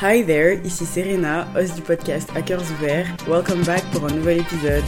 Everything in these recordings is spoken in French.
Hi there, ici Serena, host du podcast Hackers Ouverts. Welcome back pour un nouvel épisode.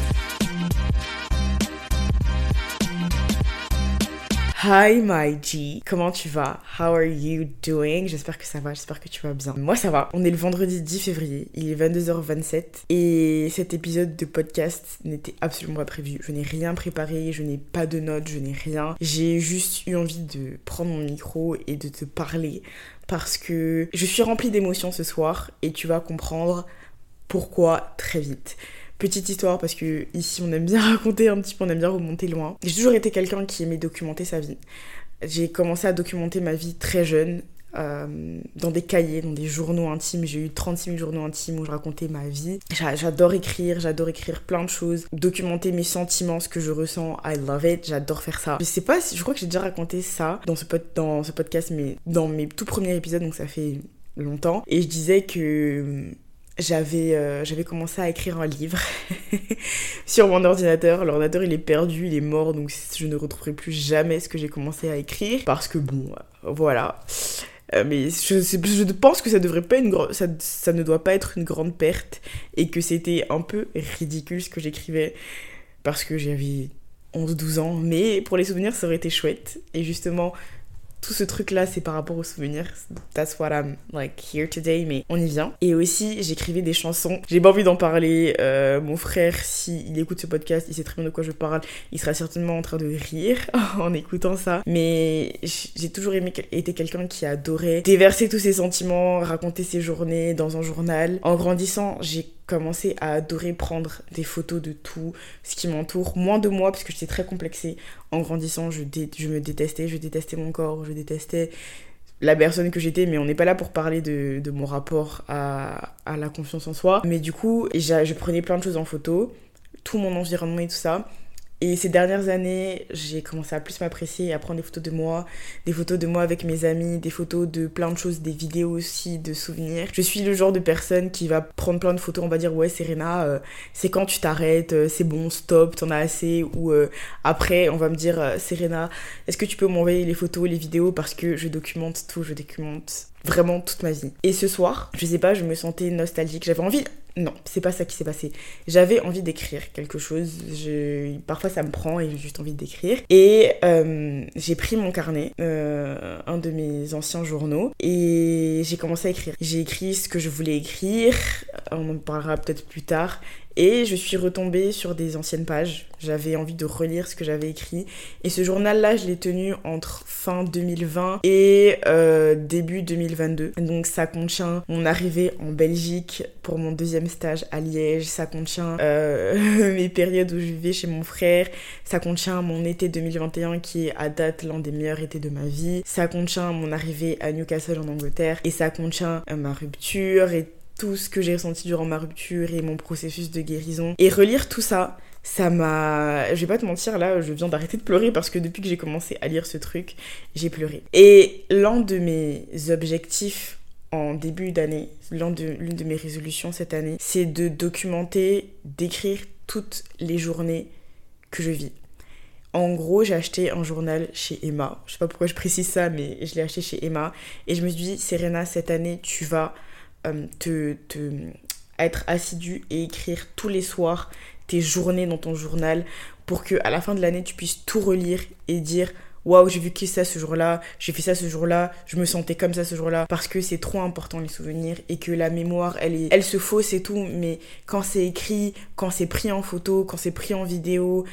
Hi my G, comment tu vas? How are you doing? J'espère que ça va, j'espère que tu vas bien. Moi ça va. On est le vendredi 10 février, il est 22h27 et cet épisode de podcast n'était absolument pas prévu. Je n'ai rien préparé, je n'ai pas de notes, je n'ai rien. J'ai juste eu envie de prendre mon micro et de te parler parce que je suis remplie d'émotions ce soir et tu vas comprendre pourquoi très vite. Petite histoire parce que ici on aime bien raconter un petit peu, on aime bien remonter loin. J'ai toujours été quelqu'un qui aimait documenter sa vie. J'ai commencé à documenter ma vie très jeune, euh, dans des cahiers, dans des journaux intimes. J'ai eu 36 000 journaux intimes où je racontais ma vie. J'adore écrire, j'adore écrire plein de choses, documenter mes sentiments, ce que je ressens. I love it, j'adore faire ça. Je sais pas je crois que j'ai déjà raconté ça dans ce, podcast, mais dans mes tout premiers épisodes, donc ça fait longtemps. Et je disais que j'avais euh, j'avais commencé à écrire un livre sur mon ordinateur. L'ordinateur il est perdu, il est mort, donc je ne retrouverai plus jamais ce que j'ai commencé à écrire parce que bon, euh, voilà. Euh, mais je, je, pense que ça devrait pas une ça, ça ne doit pas être une grande perte et que c'était un peu ridicule ce que j'écrivais parce que j'avais 11-12 ans. Mais pour les souvenirs, ça aurait été chouette. Et justement, tout ce truc là c'est par rapport aux souvenirs. That's what I'm like here today mais on y vient. Et aussi j'écrivais des chansons. J'ai pas envie d'en parler euh, mon frère si il écoute ce podcast il sait très bien de quoi je parle. Il sera certainement en train de rire en écoutant ça. Mais j'ai toujours aimé été quelqu'un qui adorait déverser tous ses sentiments raconter ses journées dans un journal. En grandissant j'ai commencé à adorer prendre des photos de tout ce qui m'entoure, moins de moi parce que j'étais très complexée. En grandissant, je, je me détestais, je détestais mon corps, je détestais la personne que j'étais, mais on n'est pas là pour parler de, de mon rapport à, à, la confiance en soi. Mais du coup, je prenais plein de choses en photo, tout mon environnement et tout ça. Et ces dernières années, j'ai commencé à plus m'apprécier, à prendre des photos de moi, des photos de moi avec mes amis, des photos de plein de choses, des vidéos aussi, de souvenirs. Je suis le genre de personne qui va prendre plein de photos, on va dire ouais Serena, euh, c'est quand tu t'arrêtes, euh, c'est bon, stop, t'en as assez. Ou euh, après, on va me dire Serena, est-ce que tu peux m'envoyer les photos, les vidéos parce que je documente tout, je documente vraiment toute ma vie. Et ce soir, je sais pas, je me sentais nostalgique, j'avais envie non, c'est pas ça qui s'est passé. J'avais envie d'écrire quelque chose. Parfois ça me prend et j'ai juste envie d'écrire. Et euh, j'ai pris mon carnet, euh, un de mes anciens journaux, et j'ai commencé à écrire. J'ai écrit ce que je voulais écrire. On en parlera peut-être plus tard. Et je suis retombée sur des anciennes pages. J'avais envie de relire ce que j'avais écrit. Et ce journal-là, je l'ai tenu entre fin 2020 et euh, début 2022. Donc ça contient mon arrivée en Belgique pour mon deuxième stage à Liège. Ça contient euh, mes périodes où je vivais chez mon frère. Ça contient mon été 2021 qui est à date l'un des meilleurs étés de ma vie. Ça contient mon arrivée à Newcastle en Angleterre. Et ça contient euh, ma rupture tout ce que j'ai ressenti durant ma rupture et mon processus de guérison. Et relire tout ça, ça m'a... Je vais pas te mentir, là, je viens d'arrêter de pleurer parce que depuis que j'ai commencé à lire ce truc, j'ai pleuré. Et l'un de mes objectifs en début d'année, l'une de, de mes résolutions cette année, c'est de documenter, d'écrire toutes les journées que je vis. En gros, j'ai acheté un journal chez Emma. Je sais pas pourquoi je précise ça, mais je l'ai acheté chez Emma. Et je me suis dit, Serena, cette année, tu vas te, te, être assidu et écrire tous les soirs tes journées dans ton journal pour que à la fin de l'année tu puisses tout relire et dire waouh j'ai qui ça ce jour-là j'ai fait ça ce jour-là je me sentais comme ça ce jour-là parce que c'est trop important les souvenirs et que la mémoire elle est elle se fausse et tout mais quand c'est écrit quand c'est pris en photo quand c'est pris en vidéo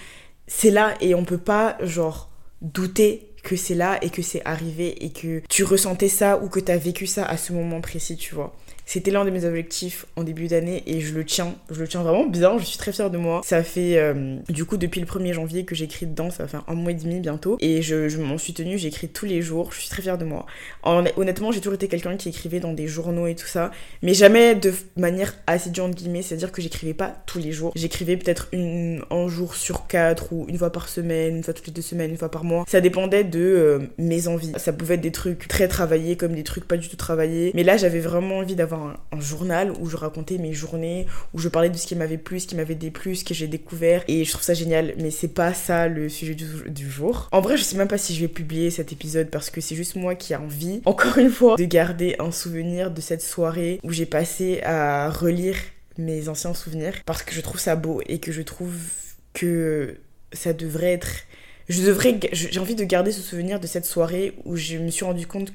c'est là et on peut pas genre douter que c'est là et que c'est arrivé et que tu ressentais ça ou que tu as vécu ça à ce moment précis tu vois c'était l'un de mes objectifs en début d'année et je le tiens. Je le tiens vraiment bien, je suis très fière de moi. Ça fait euh, du coup depuis le 1er janvier que j'écris dedans, ça va faire un mois et demi bientôt. Et je, m'en suis tenue, j'écris tous les jours, je suis très fière de moi. honnêtement, j'ai toujours été quelqu'un qui écrivait dans des journaux et tout ça, mais jamais de manière assidue entre guillemets, c'est-à-dire que j'écrivais pas tous les jours. J'écrivais peut-être un jour sur quatre ou une fois par semaine, une fois toutes les deux semaines, une fois par mois. Ça dépendait de de euh, mes envies. Ça pouvait être des trucs très travaillés comme des trucs pas du tout travaillés. Mais là, j'avais vraiment envie d'avoir un, journal où je racontais mes journées, où je parlais de ce qui m'avait plu, ce qui m'avait déplu, ce que j'ai découvert. Et je trouve ça génial. Mais c'est pas ça le sujet du, jour. En vrai, je sais même pas si je vais publier cet épisode parce que c'est juste moi qui a envie, encore une fois, de garder un souvenir de cette soirée où j'ai passé à relire mes anciens souvenirs parce que je trouve ça beau et que je trouve que ça devrait être je devrais j'ai envie de garder ce souvenir de cette soirée où je me suis rendu compte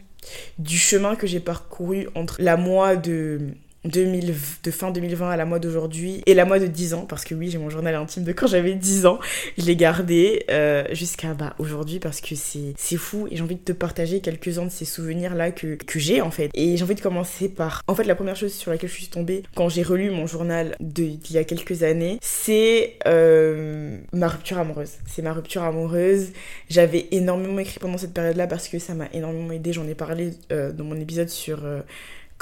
du chemin que j'ai parcouru entre la moi de 2000, de fin 2020 à la mois d'aujourd'hui et la mois de 10 ans parce que oui j'ai mon journal intime de quand j'avais 10 ans je l'ai gardé euh, jusqu'à bah, aujourd'hui parce que c'est fou et j'ai envie de te partager quelques-uns de ces souvenirs là que, que j'ai en fait. Et j'ai envie de commencer par en fait la première chose sur laquelle je suis tombée quand j'ai relu mon journal d'il y a quelques années c'est euh, ma rupture amoureuse. C'est ma rupture amoureuse. J'avais énormément écrit pendant cette période là parce que ça m'a énormément aidé. J'en ai parlé euh, dans mon épisode sur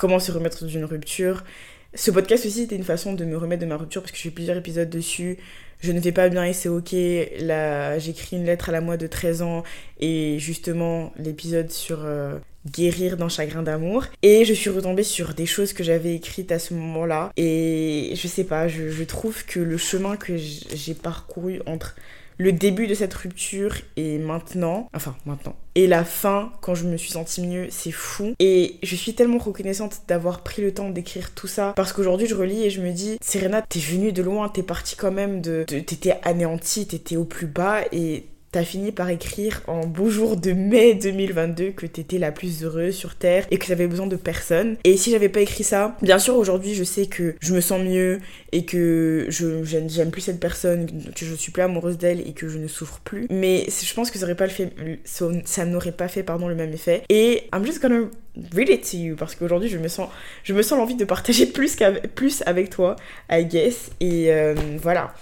comment se remettre d'une rupture. Ce podcast aussi, c'était une façon de me remettre de ma rupture parce que j'ai plusieurs épisodes dessus. Je ne vais pas bien et c'est ok. Là, j'écris une lettre à la moi de 13 ans et justement l'épisode sur euh, guérir d'un chagrin d'amour. Et je suis retombée sur des choses que j'avais écrites à ce moment-là. Et je sais pas, je trouve que le chemin que j'ai parcouru entre le début de cette rupture et maintenant, enfin maintenant, et la fin quand je me suis sentie mieux, c'est fou. Et je suis tellement reconnaissante d'avoir pris le temps d'écrire tout ça parce qu'aujourd'hui je relis et je me dis, Serena, t'es venue de loin, t'es partie quand même de, t'étais anéantie, t'étais au plus bas et t'as fini par écrire en beau jour de mai 2022 que t'étais la plus heureuse sur Terre et que t'avais besoin de personne. Et si j'avais pas écrit ça, bien sûr aujourd'hui je sais que je me sens mieux et que je j'aime plus cette personne, que je suis plus amoureuse d'elle et que je ne souffre plus. Mais je pense que ça aurait pas fait, ça, n'aurait pas fait pardon le même effet. Et I'm just gonna read it to you parce qu'aujourd'hui je me sens je me sens l'envie de partager plus plus avec toi I guess et euh, voilà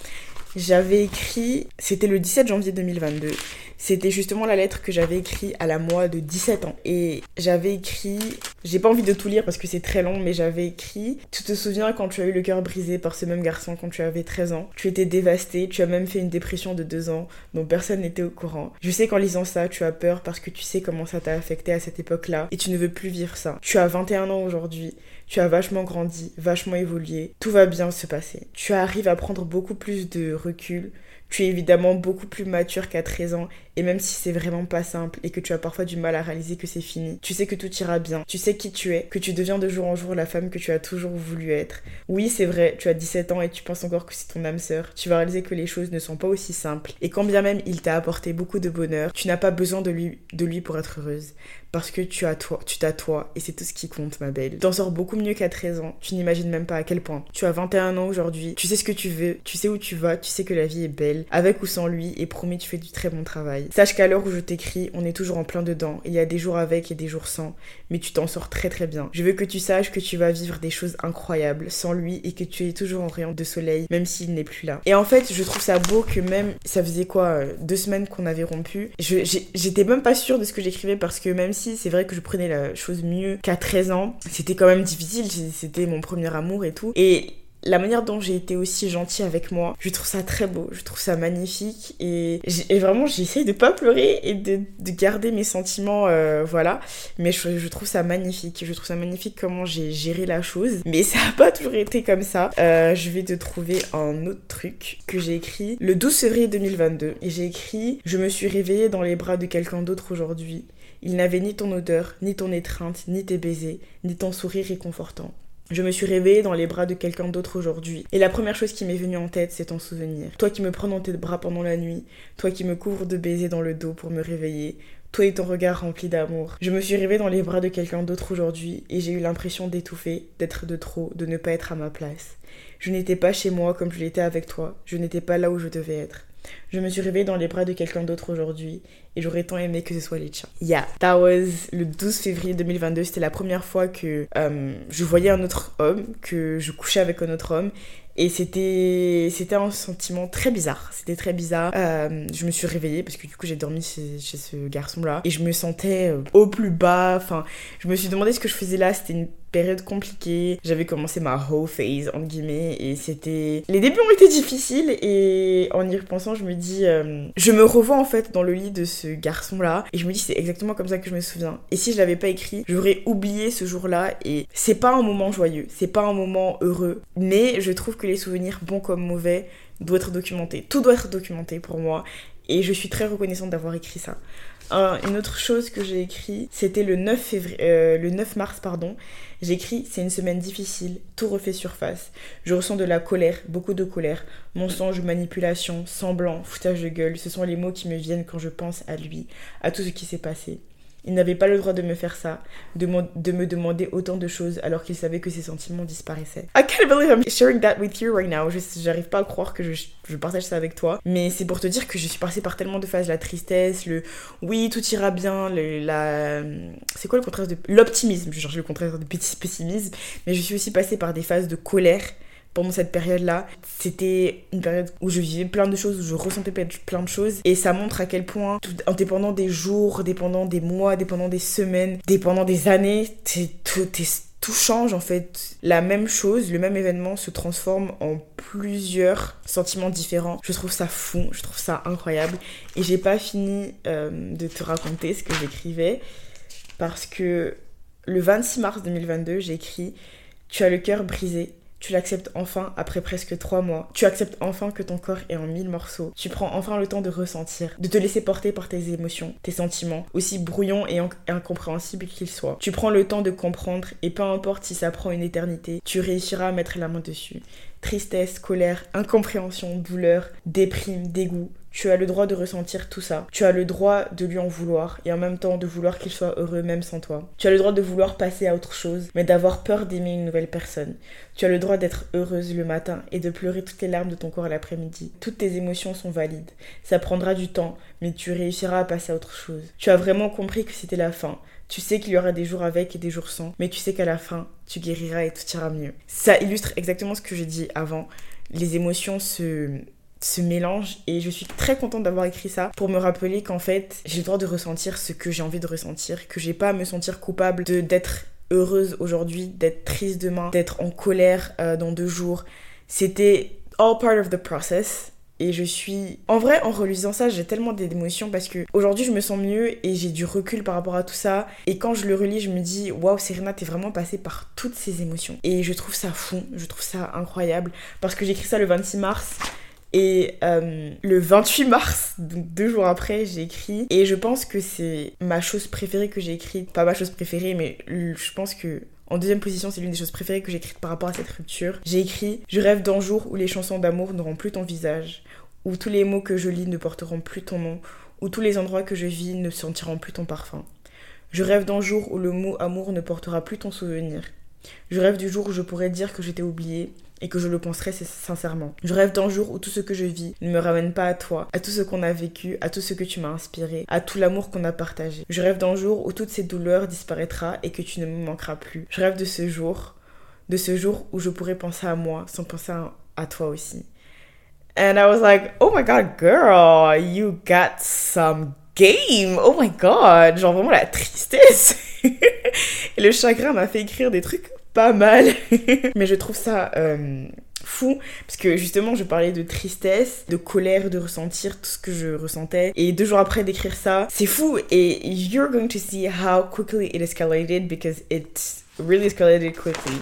j'avais écrit, c'était le 17 janvier 2022, c'était justement la lettre que j'avais écrite à la moi de 17 ans. Et j'avais écrit, j'ai pas envie de tout lire parce que c'est très long, mais j'avais écrit, tu te souviens quand tu as eu le cœur brisé par ce même garçon quand tu avais 13 ans, tu étais dévastée, tu as même fait une dépression de 2 ans dont personne n'était au courant. Je sais qu'en lisant ça, tu as peur parce que tu sais comment ça t'a affecté à cette époque-là et tu ne veux plus vivre ça. Tu as 21 ans aujourd'hui. Tu as vachement grandi, vachement évolué. Tout va bien se passer. Tu arrives à prendre beaucoup plus de recul. Tu es évidemment beaucoup plus mature qu'à 13 ans et même si c'est vraiment pas simple et que tu as parfois du mal à réaliser que c'est fini, tu sais que tout ira bien. Tu sais qui tu es, que tu deviens de jour en jour la femme que tu as toujours voulu être. Oui, c'est vrai, tu as 17 ans et tu penses encore que c'est ton âme sœur. Tu vas réaliser que les choses ne sont pas aussi simples et quand bien même il t'a apporté beaucoup de bonheur, tu n'as pas besoin de lui, de lui pour être heureuse parce que tu as toi, tu t'as toi et c'est tout ce qui compte ma belle. T'en sors beaucoup mieux qu'à 13 ans, tu n'imagines même pas à quel point. Tu as 21 ans aujourd'hui, tu sais ce que tu veux, tu sais où tu vas, tu sais que la vie est belle, avec ou sans lui et promis tu fais du très bon travail. Sache qu'à l'heure où je t'écris, on est toujours en plein dedans, il y a des jours avec et des jours sans, mais tu t'en sors très très bien. Je veux que tu saches que tu vas vivre des choses incroyables sans lui et que tu es toujours en rayon de soleil même s'il n'est plus là. Et en fait, je trouve ça beau que même ça faisait quoi euh, deux semaines qu'on avait rompu, j'étais même pas sûre de ce que j'écrivais parce que même c'est vrai que je prenais la chose mieux qu'à 13 ans, c'était quand même difficile, c'était mon premier amour et tout. Et la manière dont j'ai été aussi gentille avec moi, je trouve ça très beau, je trouve ça magnifique et, vraiment j'essaye de pas pleurer et de, garder mes sentiments, euh, voilà. Mais je, trouve ça magnifique, je trouve ça magnifique comment j'ai géré la chose. Mais ça a pas toujours été comme ça. Euh, je vais te trouver un autre truc que j'ai écrit le 12 février 2022 et j'ai écrit Je me suis réveillée dans les bras de quelqu'un d'autre aujourd'hui. Il n'avait ni ton odeur, ni ton étreinte, ni tes baisers, ni ton sourire réconfortant. Je me suis réveillée dans les bras de quelqu'un d'autre aujourd'hui. Et la première chose qui m'est venue en tête, c'est ton souvenir. Toi qui me prends dans tes bras pendant la nuit, toi qui me couvres de baisers dans le dos pour me réveiller, toi et ton regard rempli d'amour. Je me suis réveillée dans les bras de quelqu'un d'autre aujourd'hui et j'ai eu l'impression d'étouffer, d'être de trop, de ne pas être à ma place. Je n'étais pas chez moi comme je l'étais avec toi, je n'étais pas là où je devais être. Je me suis réveillée dans les bras de quelqu'un d'autre aujourd'hui et j'aurais tant aimé que ce soit Lecha. Yeah, that was le 12 février 2022. C'était la première fois que euh, je voyais un autre homme, que je couchais avec un autre homme et c'était c'était un sentiment très bizarre. C'était très bizarre. Euh, je me suis réveillée parce que du coup j'ai dormi chez, ce garçon là et je me sentais euh, au plus bas. Enfin, je me suis demandé ce que je faisais là. C'était une période compliquée. J'avais commencé ma whole phase, entre guillemets, et c'était... Les débuts ont été difficiles, et en y repensant, je me dis... euh, Je me revois en fait dans le lit de ce garçon-là, et je me dis c'est exactement comme ça que je me souviens. Et si je l'avais pas écrit, j'aurais oublié ce jour-là, et c'est pas un moment joyeux, c'est pas un moment heureux, mais je trouve que les souvenirs, bons comme mauvais, doivent être documentés. Tout doit être documenté pour moi, et je suis très reconnaissante d'avoir écrit ça. Un- une autre chose que j'ai écrit, c'était le 9 février, euh, le 9 mars pardon. J'ai écrit c'est une semaine difficile, tout refait surface. Je ressens de la colère, beaucoup de colère. Mensonge, manipulation, semblant, foutage de gueule, ce sont les mots qui me viennent quand je pense à lui, à tout ce qui s'est passé. Il n'avait pas le droit de me faire ça, de, me demander autant de choses alors qu'il savait que ses sentiments disparaissaient. I can't believe I'm sharing that with you right now. J'arrive pas à croire que je, partage ça avec toi. Mais c'est pour te dire que je suis passée par tellement de phases. La tristesse, le oui, tout ira bien, la... C'est quoi le contraire de... L'optimisme. Je cherche le contraire de petit pessimisme. Mais je suis aussi passée par des phases de colère pendant cette période-là. C'était une période où je vivais plein de choses, où je ressentais plein de- choses. Et ça montre à quel point, tout, en dépendant des jours, dépendant des mois, dépendant des semaines, dépendant des années, t'es- tout, t'es- tout change en fait. La même chose, le même événement se transforme en plusieurs sentiments différents. Je trouve ça fou, je trouve ça incroyable. Et j'ai pas fini euh, de te raconter ce que j'écrivais parce que le 26 mars 2022, j'ai écrit Tu as le cœur brisé. Tu l'acceptes enfin après presque trois mois. Tu acceptes enfin que ton corps est en mille morceaux. Tu prends enfin le temps de ressentir, de te laisser porter par tes émotions, tes sentiments, aussi brouillons et in- incompréhensibles qu'ils soient. Tu prends le temps de comprendre et peu importe si ça prend une éternité, tu réussiras à mettre la main dessus. Tristesse, colère, incompréhension, douleur, déprime, dégoût. Tu as le droit de ressentir tout ça. Tu as le droit de lui en vouloir et en même temps de vouloir qu'il soit heureux même sans toi. Tu as le droit de vouloir passer à autre chose, mais d'avoir peur d'aimer une nouvelle personne. Tu as le droit d'être heureuse le matin et de pleurer toutes les larmes de ton corps l'après-midi. Toutes tes émotions sont valides. Ça prendra du temps, mais tu réussiras à passer à autre chose. Tu as vraiment compris que c'était la fin. Tu sais qu'il y aura des jours avec et des jours sans, mais tu sais qu'à la fin, tu guériras et tout ira mieux. Ça illustre exactement ce que j'ai dit avant. Les émotions se se mélangent et je suis très contente d'avoir écrit ça pour me rappeler qu'en fait j'ai le droit de ressentir ce que j'ai envie de ressentir que j'ai pas à me sentir coupable d'être heureuse aujourd'hui d'être triste demain d'être en colère euh, dans deux jours. C'était all part of the process et je suis en vrai en relisant ça j'ai tellement d'émotions parce que aujourd'hui je me sens mieux et j'ai du recul par rapport à tout ça. Et quand je le relis je me dis waouh Serena t'es vraiment passée par toutes ces émotions. Et je trouve ça fou je trouve ça incroyable parce que j'ai écrit ça le 26 mars et euh, le 28 mars, donc deux jours après, j'ai écrit. Et je pense que c'est ma chose préférée que j'ai écrite. Pas ma chose préférée, mais je pense que en deuxième position, c'est l'une des choses préférées que j'ai écrites par rapport à cette rupture. J'ai écrit Je rêve d'un jour où les chansons d'amour n'auront plus ton visage, où tous les mots que je lis ne porteront plus ton nom, où tous les endroits que je vis ne sentiront plus ton parfum. Je rêve d'un jour où le mot amour ne portera plus ton souvenir. Je rêve du jour où je pourrais dire que je t'ai oublié et que je le penserai sin- sincèrement. Je rêve d'un jour où tout ce que je vis ne me ramène pas à toi, à tout ce qu'on a vécu, à tout ce que tu m'as inspiré, à tout l'amour qu'on a partagé. Je rêve d'un jour où toutes ces douleurs disparaîtra et que tu ne me manqueras plus. Je rêve de ce jour, de ce jour où je pourrais penser à moi sans penser à toi aussi. And I was like, oh my god, girl, you got some game? Oh my god, genre vraiment la tristesse. et le chagrin m'a fait écrire des trucs pas mal. Mais je trouve ça euh, fou parce que justement je parlais de tristesse, de colère, de ressentir tout ce que je ressentais et deux jours après d'écrire ça, c'est fou et you're going to see how quickly it escalated because it really escalated quickly.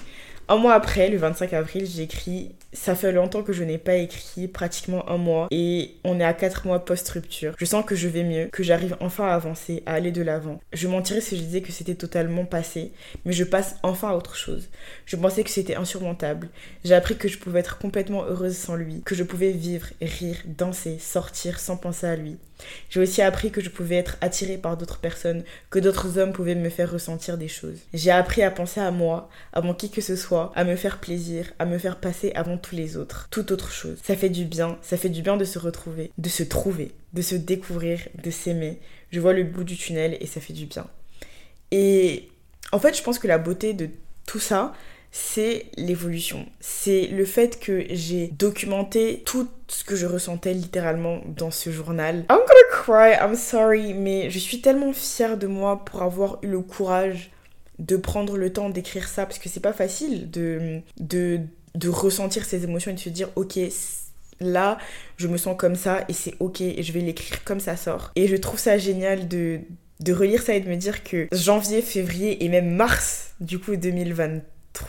Un mois après, le 25 avril, j'ai écrit Ça fait longtemps que je n'ai pas écrit, pratiquement un mois, et on est à 4 mois post-rupture. Je sens que je vais mieux, que j'arrive enfin à avancer, à aller de l'avant. Je mentirais si je disais que c'était totalement passé, mais je passe enfin à autre chose. Je pensais que c'était insurmontable. J'ai appris que je pouvais être complètement heureuse sans lui, que je pouvais vivre, rire, danser, sortir sans penser à lui. J'ai aussi appris que je pouvais être attirée par d'autres personnes, que d'autres hommes pouvaient me faire ressentir des choses. J'ai appris à penser à moi, avant qui que ce soit, à me faire plaisir, à me faire passer avant tous les autres, toute autre chose. Ça fait du bien, ça fait du bien de se retrouver, de se trouver, de se découvrir, de s'aimer. Je vois le bout du tunnel et ça fait du bien. Et en fait, je pense que la beauté de tout ça, c'est l'évolution. C'est le fait que j'ai documenté tout ce que je ressentais littéralement dans ce journal. I'm gonna cry, I'm sorry, mais je suis tellement fière de moi pour avoir eu le courage de prendre le temps d'écrire ça parce que c'est pas facile de, de, de ressentir ces émotions et de se dire ok là je me sens comme ça et c'est ok et je vais l'écrire comme ça sort et je trouve ça génial de de relire ça et de me dire que janvier, février et même mars du coup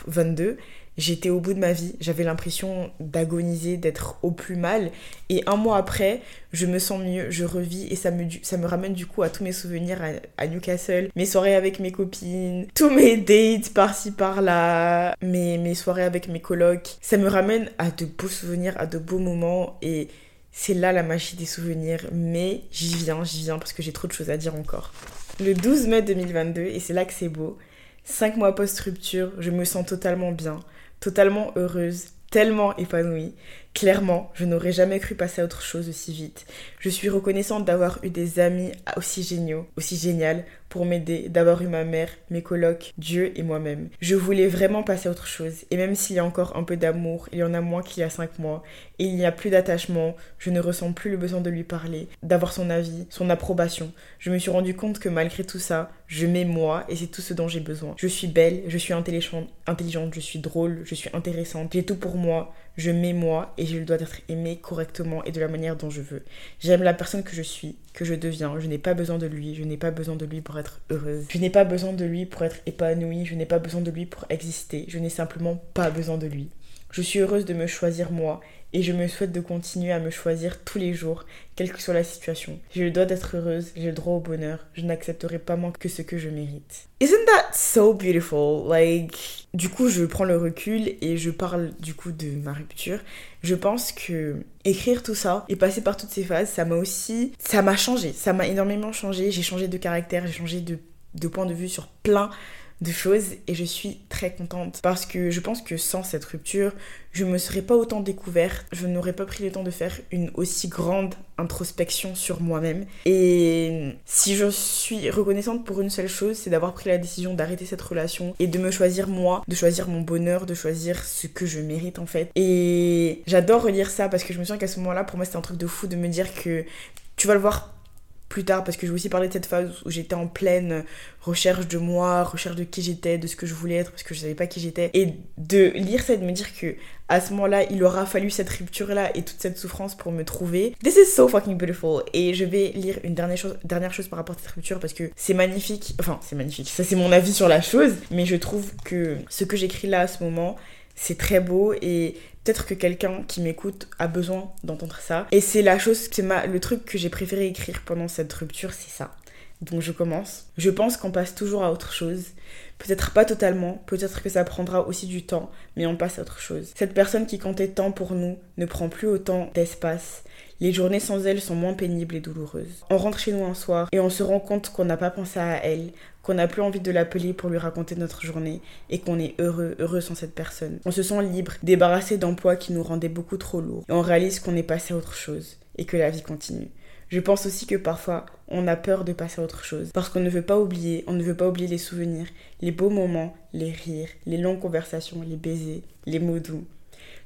2022 j'étais au bout de ma vie, j'avais l'impression d'agoniser, d'être au plus mal. Et un mois après, je me sens mieux, je revis et ça me, ça me ramène du coup à tous mes souvenirs à, Newcastle, mes soirées avec mes copines, tous mes dates par-ci par-là, mes, mes soirées avec mes colocs. Ça me ramène à de beaux souvenirs, à de beaux moments et c'est là la magie des souvenirs. Mais j'y viens, j'y viens parce que j'ai trop de choses à dire encore. Le 12 mai 2022, et c'est là que c'est beau, 5 mois post-rupture, je me sens totalement bien totalement heureuse, tellement épanouie. Clairement, je n'aurais jamais cru passer à autre chose aussi vite. Je suis reconnaissante d'avoir eu des amis aussi géniaux, aussi géniales pour m'aider, d'avoir eu ma mère, mes colocs, Dieu et moi-même. Je voulais vraiment passer à autre chose. Et même s'il y a encore un peu d'amour, il y en a moins qu'il y a cinq mois, et il n'y a plus d'attachement, je ne ressens plus le besoin de lui parler, d'avoir son avis, son approbation. Je me suis rendu compte que malgré tout ça, je m'aime moi et c'est tout ce dont j'ai besoin. Je suis belle, je suis intelligente, je suis drôle, je suis intéressante, j'ai tout pour moi, je m'aime moi et j'ai le droit d'être aimée correctement et de la manière dont je veux. J'aime la personne que je suis, que je deviens. Je n'ai pas besoin de lui, je n'ai pas besoin de lui pour être heureuse. Je n'ai pas besoin de lui pour être épanouie, je n'ai pas besoin de lui pour exister. Je n'ai simplement pas besoin de lui. Je suis heureuse de me choisir moi et je me souhaite de continuer à me choisir tous les jours, quelle que soit la situation. J'ai le droit d'être heureuse, j'ai le droit au bonheur, je n'accepterai pas moins que ce que je mérite. Isn't that so beautiful? Like, du coup, je prends le recul et je parle du coup de ma rupture. Je pense que écrire tout ça et passer par toutes ces phases, ça m'a aussi, ça m'a changé, ça m'a énormément changé. J'ai changé de caractère, j'ai changé de, de point de vue sur plein de choses et je suis très contente parce que je pense que sans cette rupture, je me serais pas autant découverte, je n'aurais pas pris le temps de faire une aussi grande introspection sur moi-même. Et si je suis reconnaissante pour une seule chose, c'est d'avoir pris la décision d'arrêter cette relation et de me choisir moi, de choisir mon bonheur, de choisir ce que je mérite en fait. Et j'adore relire ça parce que je me sens qu'à ce moment-là, pour moi, c'était un truc de fou de me dire que tu vas le voir plus tard parce que je vais aussi parler de cette phase où j'étais en pleine recherche de moi, recherche de qui j'étais, de ce que je voulais être parce que je savais pas qui j'étais et de lire ça et de me dire que à ce moment-là, il aura fallu cette rupture là et toute cette souffrance pour me trouver. This is so fucking beautiful et je vais lire une dernière chose dernière chose par rapport à cette rupture parce que c'est magnifique. Enfin, c'est magnifique. Ça c'est mon avis sur la chose, mais je trouve que ce que j'écris là à ce moment c'est très beau et peut-être que quelqu'un qui m'écoute a besoin d'entendre ça. Et c'est la chose, c'est le truc que j'ai préféré écrire pendant cette rupture, c'est ça. Donc je commence. Je pense qu'on passe toujours à autre chose. Peut-être pas totalement, peut-être que ça prendra aussi du temps, mais on passe à autre chose. Cette personne qui comptait tant pour nous ne prend plus autant d'espace. Les journées sans elle sont moins pénibles et douloureuses. On rentre chez nous un soir et on se rend compte qu'on n'a pas pensé à elle, qu'on n'a plus envie de l'appeler pour lui raconter notre journée et qu'on est heureux, heureux sans cette personne. On se sent libre, débarrassé d'emplois qui nous rendaient beaucoup trop lourds et on réalise qu'on est passé à autre chose et que la vie continue. Je pense aussi que parfois, on a peur de passer à autre chose. Parce qu'on ne veut pas oublier, on ne veut pas oublier les souvenirs, les beaux moments, les rires, les longues conversations, les baisers, les mots doux.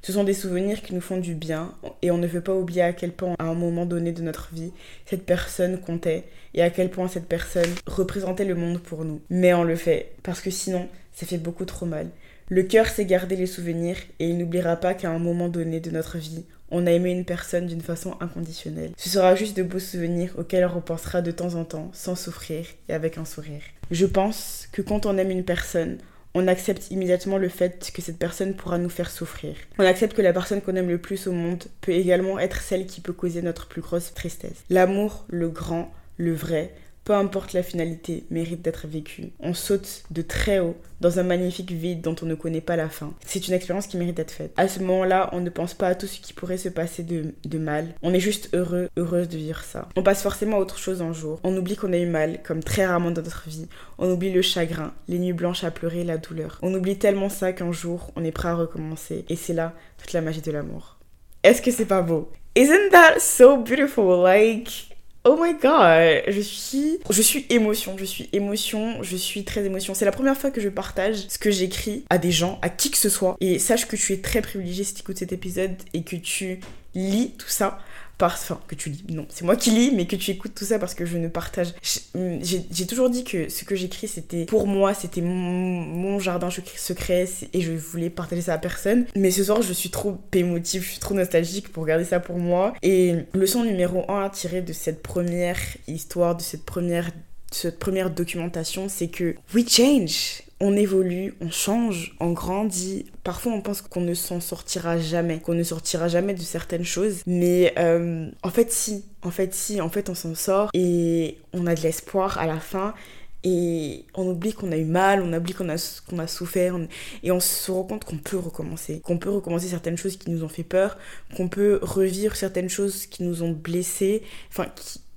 Ce sont des souvenirs qui nous font du bien et on ne veut pas oublier à quel point, à un moment donné de notre vie, cette personne comptait et à quel point cette personne représentait le monde pour nous. Mais on le fait parce que sinon, ça fait beaucoup trop mal. Le cœur sait garder les souvenirs et il n'oubliera pas qu'à un moment donné de notre vie, on a aimé une personne d'une façon inconditionnelle. Ce sera juste de beaux souvenirs auxquels on repensera de temps en temps, sans souffrir et avec un sourire. Je pense que quand on aime une personne, on accepte immédiatement le fait que cette personne pourra nous faire souffrir. On accepte que la personne qu'on aime le plus au monde peut également être celle qui peut causer notre plus grosse tristesse. L'amour, le grand, le vrai, peu importe la finalité, mérite d'être vécu. On saute de très haut dans un magnifique vide dont on ne connaît pas la fin. C'est une expérience qui mérite d'être faite. À ce moment-là, on ne pense pas à tout ce qui pourrait se passer de, de, mal. On est juste heureux, heureuse de vivre ça. On passe forcément à autre chose un jour. On oublie qu'on a eu mal, comme très rarement dans notre vie. On oublie le chagrin, les nuits blanches à pleurer, la douleur. On oublie tellement ça qu'un jour, on est prêt à recommencer. Et c'est là toute la magie de l'amour. Est-ce que c'est pas beau? Isn't that so beautiful? Like, Oh my god, je suis je suis émotion, je suis émotion, je suis très émotion. C'est la première fois que je partage ce que j'écris à des gens, à qui que ce soit et sache que tu es très privilégié si tu écoutes cet épisode et que tu lis tout ça enfin que tu lis, non, c'est moi qui lis, mais que tu écoutes tout ça parce que je ne partage. J'ai toujours dit que ce que j'écris, c'était pour moi, c'était mon, jardin secret et je voulais partager ça à personne. Mais ce soir, je suis trop émotive, je suis trop nostalgique pour garder ça pour moi. Et leçon numéro 1 à tirer de cette première histoire, de cette première, cette première documentation, c'est que we change on évolue, on change, on grandit. Parfois, on pense qu'on ne s'en sortira jamais, qu'on ne sortira jamais de certaines choses. Mais euh, en fait, si. En fait, si. En fait, on s'en sort et on a de l'espoir à la fin. Et on oublie qu'on a eu mal, on oublie qu'on a, qu'on a souffert, et on se rend compte qu'on peut recommencer, qu'on peut recommencer certaines choses qui nous ont fait peur, qu'on peut revivre certaines choses qui nous ont blessés, enfin,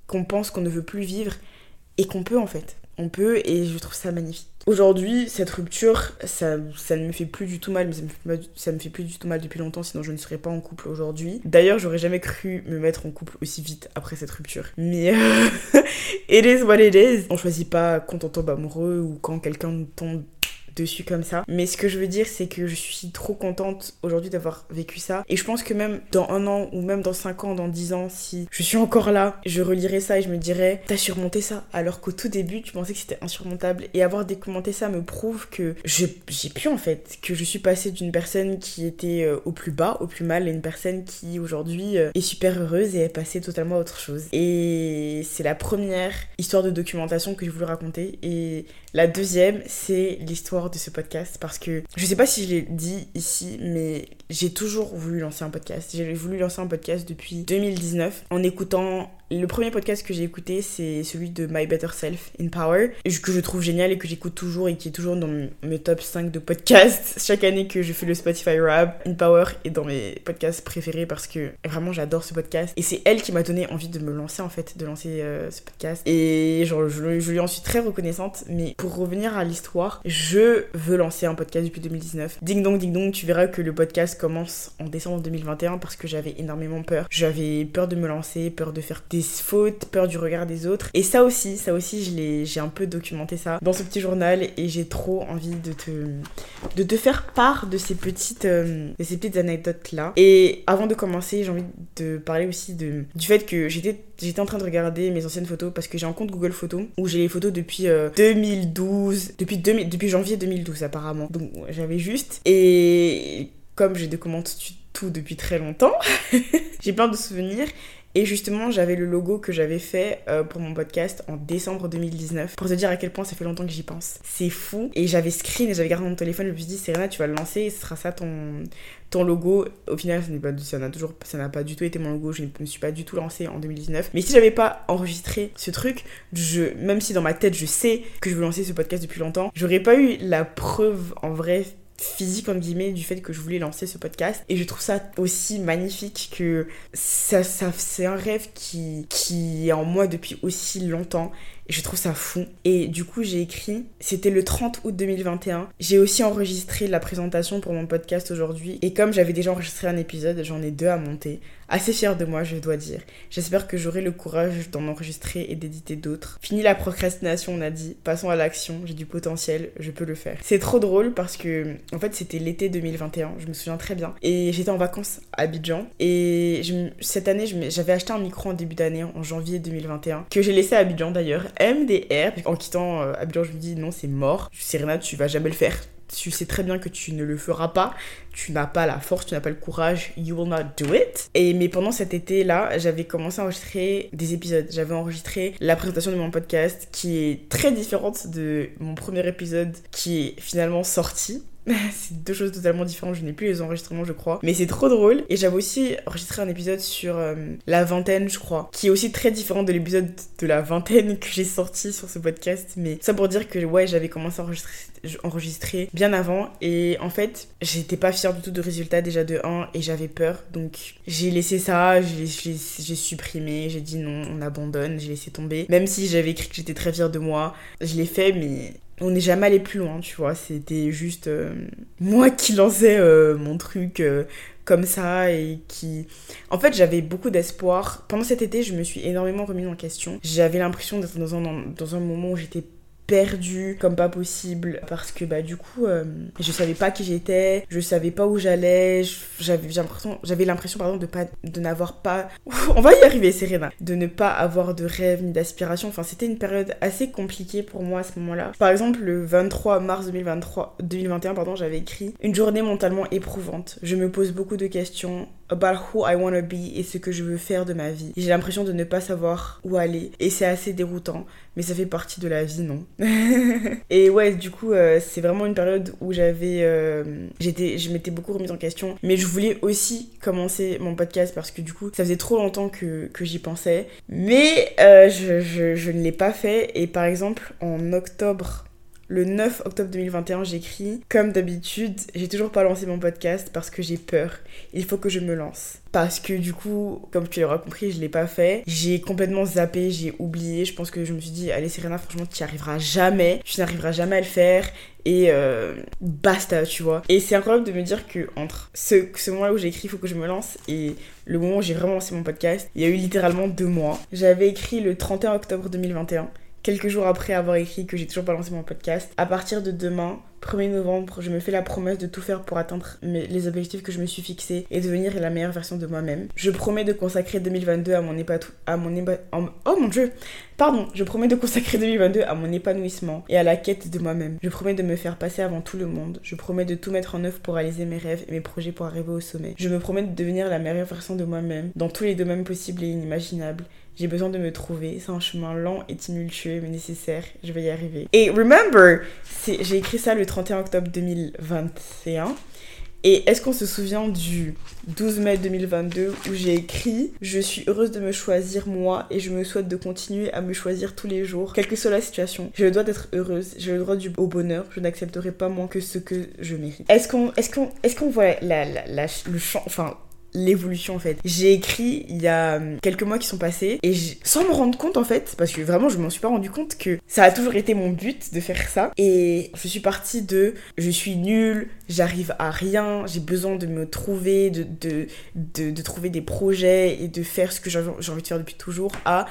qu'on pense qu'on ne veut plus vivre, et qu'on peut en fait. On peut, et je trouve ça magnifique. Aujourd'hui, cette rupture, ça, ça ne me fait plus du tout mal, mais ça me, fait, me fait plus du tout mal depuis longtemps, sinon je ne serais pas en couple aujourd'hui. D'ailleurs, j'aurais jamais cru me mettre en couple aussi vite après cette rupture. Mais euh, it is what it is. On choisit pas quand on tombe amoureux ou quand quelqu'un tombe dessus comme ça. Mais ce que je veux dire, c'est que je suis trop contente aujourd'hui d'avoir vécu ça. Et je pense que même dans un an, ou même dans cinq ans, dans dix ans, si je suis encore là, je relirai ça et je me dirais, t'as surmonté ça. Alors qu'au tout début, tu pensais que c'était insurmontable. Et avoir documenté ça me prouve que j'ai pu en fait, que je suis passée d'une personne qui était euh, au plus bas, au plus mal, à une personne qui aujourd'hui euh, est super heureuse et est passée totalement à autre chose. Et c'est la première histoire de documentation que je voulais raconter. Et la deuxième, c'est l'histoire de ce podcast parce que je sais pas si je l'ai dit ici, mais j'ai toujours voulu lancer un podcast. J'ai voulu lancer un podcast depuis 2019 en écoutant le premier podcast que j'ai écouté, c'est celui de My Better Self in Power, que je trouve génial et que j'écoute toujours et qui est toujours dans mes top 5 de podcasts. Chaque année que je fais le Spotify Rap, In Power est dans mes podcasts préférés parce que vraiment j'adore ce podcast. Et c'est elle qui m'a donné envie de me lancer en fait, de lancer euh, ce podcast. Et genre, je, je, lui en suis très reconnaissante. Mais pour revenir à l'histoire, je veux lancer un podcast depuis 2019. Ding dong, ding dong, tu verras que le podcast commence en décembre 2021 parce que j'avais énormément peur. J'avais peur de me lancer, peur de faire des fautes, peur du regard des autres. Et ça aussi, ça aussi, je j'ai un peu documenté ça dans ce petit journal et j'ai trop envie de te, de te faire part de ces petites, euh, de ces petites anecdotes là. Et avant de commencer, j'ai envie de parler aussi de, du fait que j'étais j'étais en train de regarder mes anciennes photos parce que j'ai un compte Google Photos où j'ai les photos depuis 2012, euh, depuis, depuis janvier 2012 apparemment. Donc j'avais juste. Et comme j'ai documenté tout depuis très longtemps, j'ai plein de souvenirs et justement, j'avais le logo que j'avais fait euh, pour mon podcast en décembre 2019. Pour te dire à quel point ça fait longtemps que j'y pense. C'est fou. Et j'avais screen et j'avais gardé mon téléphone. Je me suis dit, Serena, tu vas le lancer et ce sera ça ton, logo. Au final, ça n'a pas, pas du tout été mon logo. Je ne me suis pas du tout lancé en 2019. Mais si j'avais pas enregistré ce truc, même si dans ma tête je sais que je veux lancer ce podcast depuis longtemps, j'aurais pas eu la preuve en vrai physique en guillemets du fait que je voulais lancer ce podcast. Et je trouve ça aussi magnifique que ça, ça c'est un rêve qui, qui est en moi depuis aussi longtemps je trouve ça fou. Et du coup, j'ai écrit, c'était le 30 août 2021. J'ai aussi enregistré la présentation pour mon podcast aujourd'hui. Et comme j'avais déjà enregistré un épisode, j'en ai deux à monter. Assez fière de moi, je dois dire. J'espère que j'aurai le courage d'en enregistrer et d'éditer d'autres. Fini la procrastination, on a dit. Passons à l'action. J'ai du potentiel, je peux le faire. C'est trop drôle parce que, en fait, c'était l'été 2021. Je me souviens très bien. Et j'étais en vacances à Abidjan. Et cette année, j'avais acheté un micro en début d'année, en janvier 2021, que j'ai laissé à Abidjan d'ailleurs. MDR. En quittant euh, Abidjan, je me dis non, c'est mort. Serena, tu vas jamais le faire tu sais très bien que tu ne le feras pas, tu n'as pas la force, tu n'as pas le courage, you will not do it. Et mais pendant cet été-là, j'avais commencé à enregistrer des épisodes. J'avais enregistré la présentation de mon podcast qui est très différente de mon premier épisode qui est finalement sorti. c'est deux choses totalement différentes, je n'ai plus les enregistrements je crois. Mais c'est trop drôle. Et j'avais aussi enregistré un épisode sur euh, la vingtaine je crois, qui est aussi très différent de l'épisode de la vingtaine que j'ai sorti sur ce podcast. Mais ça pour dire que ouais j'avais commencé à enregistrer, bien avant. Et en fait j'étais pas fière du tout de résultat déjà de 1 et j'avais peur. Donc j'ai laissé ça, j'ai supprimé, j'ai dit non on abandonne, j'ai laissé tomber. Même si j'avais écrit que j'étais très fière de moi, je l'ai fait mais on n'est jamais allé plus loin, tu vois. C'était juste euh, moi qui lançais euh, mon truc euh, comme ça et qui... En fait, j'avais beaucoup d'espoir. Pendant cet été, je me suis énormément remis en question. J'avais l'impression d'être dans un, dans un moment où j'étais perdue comme pas possible parce que bah du coup euh, je savais pas qui j'étais je savais pas où j'allais j'avais l'impression j'avais pardon de pas de n'avoir pas on va y arriver Serena de ne pas avoir de rêve ni d'aspiration. Enfin c'était une période assez compliquée pour moi à ce moment-là. Par exemple le 23 mars 2023 2021 pardon j'avais écrit une journée mentalement éprouvante. Je me pose beaucoup de questions about who I wanna be et ce que je veux faire de ma vie. J'ai l'impression de ne pas savoir où aller et c'est assez déroutant, mais ça fait partie de la vie, non? Et ouais, du coup, euh, c'est vraiment une période où j'avais, euh, j'étais, je m'étais beaucoup remise en question, mais je voulais aussi commencer mon podcast parce que du coup, ça faisait trop longtemps que, que j'y pensais, mais euh, je, je, je ne l'ai pas fait. Et par exemple, en octobre le 9 octobre 2021, j'écris Comme d'habitude, j'ai toujours pas lancé mon podcast parce que j'ai peur. Il faut que je me lance. Parce que du coup, comme tu l'auras compris, je l'ai pas fait. J'ai complètement zappé, j'ai oublié. Je pense que je me suis dit Allez, Serena, franchement, tu n'y arriveras jamais. Tu n'arriveras jamais à le faire. Et euh, basta, tu vois. Et c'est incroyable de me dire que entre ce, ce moment-là où j'ai écrit Il faut que je me lance et le moment où j'ai vraiment lancé mon podcast, il y a eu littéralement deux mois. J'avais écrit le 31 octobre 2021 quelques jours après avoir écrit que j'ai toujours pas lancé mon podcast. À partir de demain, 1er novembre, je me fais la promesse de tout faire pour atteindre les objectifs que je me suis fixés et devenir la meilleure version de moi-même. Je promets de consacrer 2022 à mon épatou... à mon Oh mon dieu Pardon, je promets de consacrer 2022 à mon épanouissement et à la quête de moi-même. Je promets de me faire passer avant tout le monde. Je promets de tout mettre en œuvre pour réaliser mes rêves et mes projets pour arriver au sommet. Je me promets de devenir la meilleure version de moi-même dans tous les domaines possibles et inimaginables j'ai besoin de me trouver. C'est un chemin lent et tumultueux, mais nécessaire. Je vais y arriver. Et remember, j'ai écrit ça le 31 octobre 2021. Et est-ce qu'on se souvient du 12 mai 2022 où j'ai écrit Je suis heureuse de me choisir moi et je me souhaite de continuer à me choisir tous les jours, quelle que soit la situation. J'ai le droit d'être heureuse, j'ai le droit du, au bonheur, je n'accepterai pas moins que ce que je mérite. Est-ce qu'on est qu'on est voit la, la, le champ, enfin l'évolution en fait. J'ai écrit il y a hum, quelques mois qui sont passés et sans me rendre compte en fait, parce que vraiment je m'en suis pas rendu compte que ça a toujours été mon but de faire ça. Et je suis partie de je suis nulle, j'arrive à rien, j'ai besoin de me trouver, de, de, trouver des projets et de faire ce que j'ai envie de faire depuis toujours à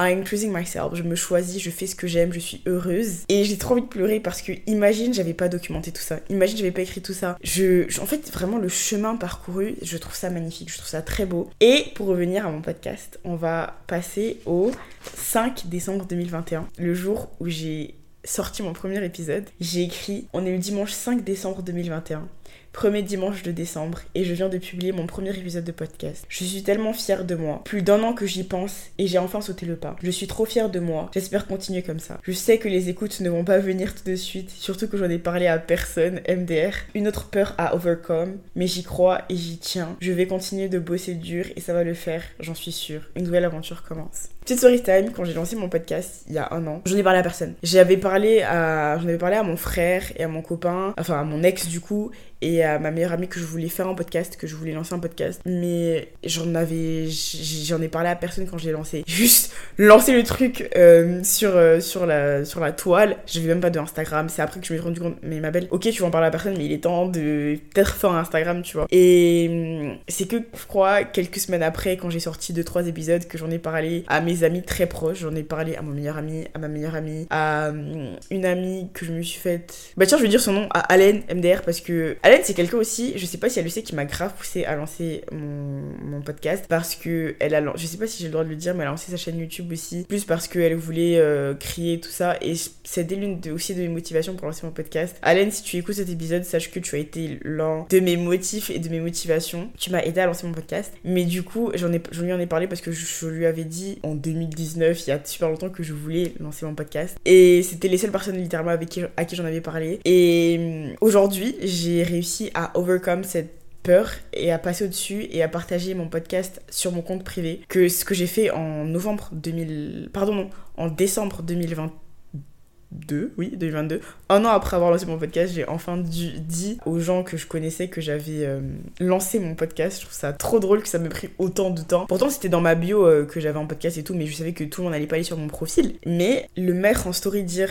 I'm choosing myself. Je me choisis, je fais ce que j'aime, je suis heureuse. Et j'ai trop envie de pleurer parce que imagine, j'avais pas documenté tout ça. Imagine, j'avais pas écrit tout ça. Je, en fait, vraiment, le chemin parcouru, je trouve ça magnifique, je trouve ça très beau. Et pour revenir à mon podcast, on va passer au 5 décembre 2021, le jour où j'ai sorti mon premier épisode. J'ai écrit, on est le dimanche 5 décembre 2021 premier dimanche de décembre et je viens de publier mon premier épisode de podcast. Je suis tellement fière de moi. Plus d'un an que j'y pense et j'ai enfin sauté le pas. Je suis trop fière de moi. J'espère continuer comme ça. Je sais que les écoutes ne vont pas venir tout de suite, surtout que j'en ai parlé à personne, MDR. Une autre peur à overcome, mais j'y crois et j'y tiens. Je vais continuer de bosser dur et ça va le faire, j'en suis sûre. Une nouvelle aventure commence. Petite story time, quand j'ai lancé mon podcast il y a un an, j'en ai parlé à personne. J'avais parlé à, j'en avais parlé à mon frère et à mon copain, enfin à mon ex du coup, et à ma meilleure amie que je voulais faire un podcast, que je voulais lancer un podcast. Mais j'en avais, j'en ai parlé à personne quand j'ai lancé. Juste lancer le truc euh, sur, euh, sur, la, sur la toile. J'avais même pas de Instagram. C'est après que je me suis rendu compte, mais ma belle, ok, tu vas en parler à personne, mais il est temps de peut-être faire un Instagram, tu vois. Et hum, c'est que, je crois, quelques semaines après, quand j'ai sorti 2-3 épisodes, que j'en ai parlé à mes amis très proches. J'en ai parlé à mon meilleur ami, à ma meilleure amie, à hum, une amie que je me suis faite. Bah tiens, je vais dire son nom, à Allen MDR, parce que c'est quelqu'un aussi, je sais pas si elle le sait, qui m'a grave poussé à lancer mon, podcast parce que elle a, je sais pas si j'ai le droit de le dire, mais elle a lancé sa chaîne YouTube aussi, plus parce qu'elle voulait euh, crier tout ça et c'était l'une aussi de mes motivations pour lancer mon podcast. Allen, si tu écoutes cet épisode, sache que tu as été l'un de mes motifs et de mes motivations. Tu m'as aidé à lancer mon podcast, mais du coup, ai, je lui en ai parlé parce que je, lui avais dit en 2019, il y a super longtemps que je voulais lancer mon podcast et c'était les seules personnes littéralement avec qui, à qui j'en avais parlé. Et hum, aujourd'hui, j'ai réussi à overcome cette peur et à passer au-dessus et à partager mon podcast sur mon compte privé que ce que j'ai fait en novembre 2000 pardon non en décembre 2022 oui 2022 un an après avoir lancé mon podcast j'ai enfin dit aux gens que je connaissais que j'avais euh, lancé mon podcast. Je trouve ça trop drôle que ça me pris autant de temps. Pourtant c'était dans ma bio euh, que j'avais un podcast et tout mais je savais que tout le monde n'allait pas aller sur mon profil. Mais le mettre en story dire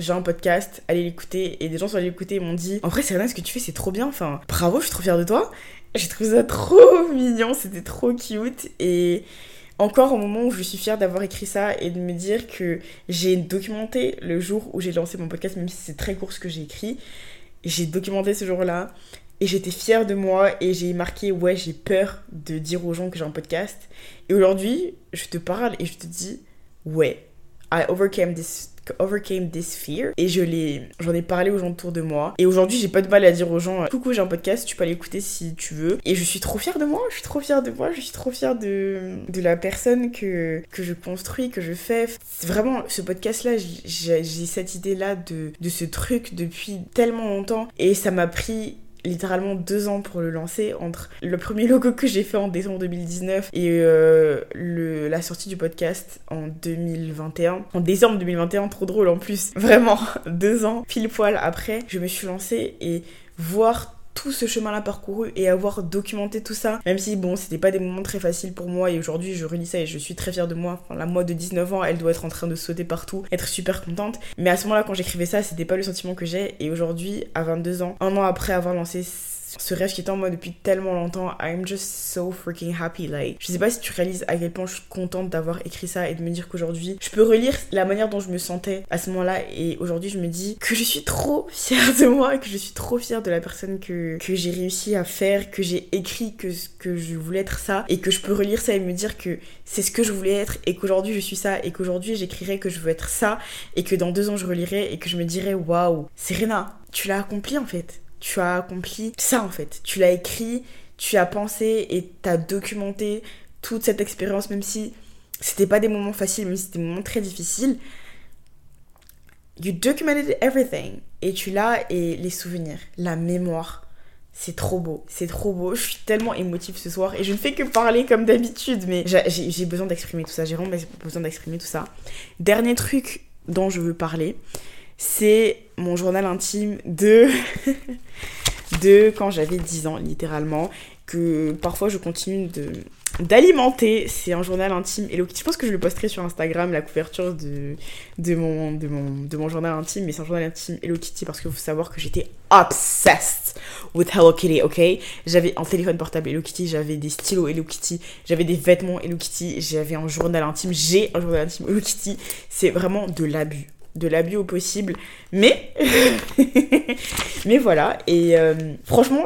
j'ai un podcast, allez l'écouter. Et des gens sont allés l'écouter et m'ont dit En vrai, Serena, ce que tu fais, c'est trop bien. Enfin, bravo, je suis trop fière de toi. J'ai trouvé ça trop mignon, c'était trop cute. Et encore au moment où je suis fière d'avoir écrit ça et de me dire que j'ai documenté le jour où j'ai lancé mon podcast, même si c'est très court ce que j'ai écrit, j'ai documenté ce jour-là et j'étais fière de moi et j'ai marqué ouais j'ai peur de dire aux gens que j'ai un podcast et aujourd'hui je te parle et je te dis ouais I overcame this overcame this fear. Et je l'ai j'en ai parlé aux gens autour de moi. Et aujourd'hui j'ai pas de mal à dire aux gens coucou j'ai un podcast tu peux l'écouter si tu veux. Et je suis trop fière de moi je suis trop fière de moi je suis trop fière de de la personne que que je construis que je fais. Vraiment ce podcast là j'ai cette idée là de de ce truc depuis tellement longtemps. Et ça m'a pris littéralement deux ans pour le lancer entre le premier logo que j'ai fait en décembre 2019 et euh, le, la sortie du podcast en 2021. En décembre 2021, trop drôle en plus. Vraiment, deux ans, pile poil après, je me suis lancée et voir tout ce chemin-là parcouru et avoir documenté tout ça, même si bon, c'était pas des moments très faciles pour moi et aujourd'hui je relis ça et je suis très fière de moi. la moi de 19 ans, elle doit être en train de sauter partout, être super contente. Mais à ce moment-là, quand j'écrivais ça, c'était pas le sentiment que j'ai et aujourd'hui, à 22 ans, un an après avoir lancé ce rêve qui était en moi depuis tellement longtemps. I'm just so freaking happy. Like, je sais pas si tu réalises à quel point je suis contente d'avoir écrit ça et de me dire qu'aujourd'hui, je peux relire la manière dont je me sentais à ce moment-là. Et aujourd'hui, je me dis que je suis trop fière de moi, que je suis trop fière de la personne que, que j'ai réussi à faire, que j'ai écrit que, que je voulais être ça et que je peux relire ça et me dire que c'est ce que je voulais être et qu'aujourd'hui je suis ça et qu'aujourd'hui j'écrirai que je veux être ça et que dans deux ans je relirai et que je me dirai waouh, Serena, tu l'as accompli en fait tu as accompli ça en fait. Tu l'as écrit, tu as pensé et tu as documenté toute cette expérience, même si c'était pas des moments faciles, même si c'était des moments très difficiles. You documented everything. Et tu l'as, et les souvenirs, la mémoire. C'est trop beau, c'est trop beau. Je suis tellement émotive ce soir et je ne fais que parler comme d'habitude, mais j'ai besoin d'exprimer tout ça. J'ai vraiment besoin d'exprimer tout ça. Dernier truc dont je veux parler, c'est mon journal intime de, de quand j'avais 10 ans, littéralement, que parfois je continue de d'alimenter. C'est un journal intime Hello Kitty. Je pense que je le posterai sur Instagram, la couverture de, de, mon, de, mon, de mon journal intime. Mais c'est un journal intime Hello Kitty parce qu'il faut savoir que j'étais obsessed with Hello Kitty, ok? J'avais un téléphone portable Hello Kitty, j'avais des stylos Hello Kitty, j'avais des vêtements Hello Kitty, j'avais un journal intime, j'ai un journal intime Hello Kitty. C'est vraiment de l'abus de l'abus au possible. Mais, mais voilà. Et euh, franchement,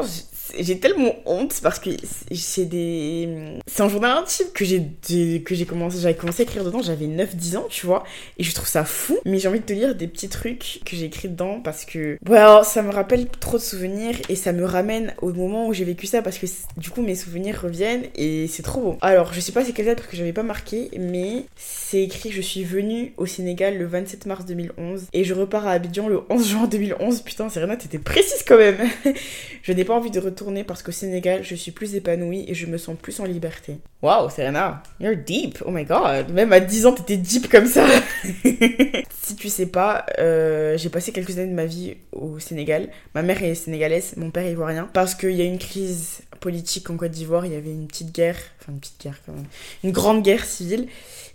j'ai tellement honte parce que c'est des c'est un journal intime que j'ai commencé j'avais commencé à écrire dedans j'avais 9 10 ans tu vois et je trouve ça fou. Mais j'ai envie de te lire des petits trucs que j'ai écrits dedans parce que well, ça me rappelle trop de souvenirs et ça me ramène au moment où j'ai vécu ça parce que du coup mes souvenirs reviennent et c'est trop beau. Alors je sais pas c'est quelle date parce que j'avais pas marqué mais c'est écrit je suis venue au Sénégal le 27 mars 2011 et je repars à Abidjan le 11 juin 2011 putain Serena t'étais précise quand même. Je n'ai pas envie de retourner parce qu'au Sénégal, je suis plus épanouie et je me sens plus en liberté. Waouh, Serena, you're deep. Oh my god. Même à 10 ans, t'étais deep comme ça. si tu sais pas, euh, j'ai passé quelques années de ma vie au Sénégal. Ma mère est sénégalaise, mon père ivoirien. Parce qu'il y a une crise politique en Côte d'Ivoire, il y avait une petite guerre, enfin une petite guerre quand même, une grande guerre civile.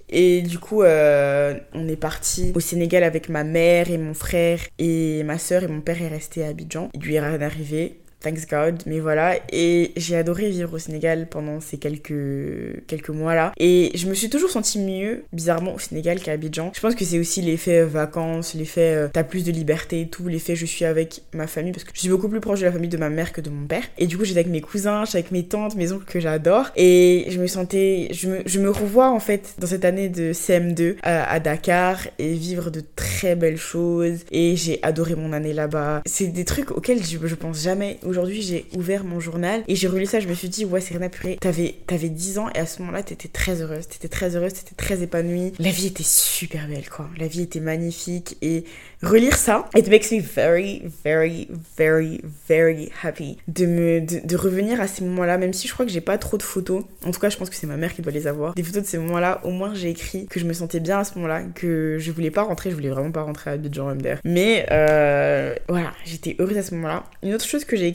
Et du coup, euh, on est parti au Sénégal avec ma mère et mon frère et ma soeur et mon père est resté à Abidjan. Il lui est rien arrivé thanks God, mais voilà. Et j'ai adoré vivre au Sénégal pendant ces quelques, quelques mois-là. Et je me suis toujours sentie mieux, bizarrement, au Sénégal qu'à Abidjan. Je pense que c'est aussi l'effet vacances, l'effet euh, t'as plus de liberté et tout, l'effet je suis avec ma famille, parce que je suis beaucoup plus proche de la famille de ma mère que de mon père. Et du coup, j'étais avec mes cousins, j'étais avec mes tantes, mes oncles que j'adore. Et je me sentais, je me, je me revois en fait dans cette année de CM2 à, à Dakar et vivre de très belles choses. Et j'ai adoré mon année là-bas. C'est des trucs auxquels je, je pense jamais aujourd'hui, j'ai ouvert mon journal et j'ai relu ça. Je me suis dit, ouais, Serena Purée, t'avais, t'avais 10 ans et à ce moment-là, t'étais très heureuse. T'étais très heureuse, t'étais très épanouie. La vie était super belle, quoi. La vie était magnifique et relire ça, it makes me very, very, very, very happy de, me, de, revenir à ces moments-là, même si je crois que j'ai pas trop de photos. En tout cas, je pense que c'est ma mère qui doit les avoir. Des photos de ces moments-là, au moins j'ai écrit que je me sentais bien à ce moment-là, que je voulais pas rentrer, je voulais vraiment pas rentrer à Abidjan MDR. Mais euh, voilà, j'étais heureuse à ce moment-là. Une autre chose que j'ai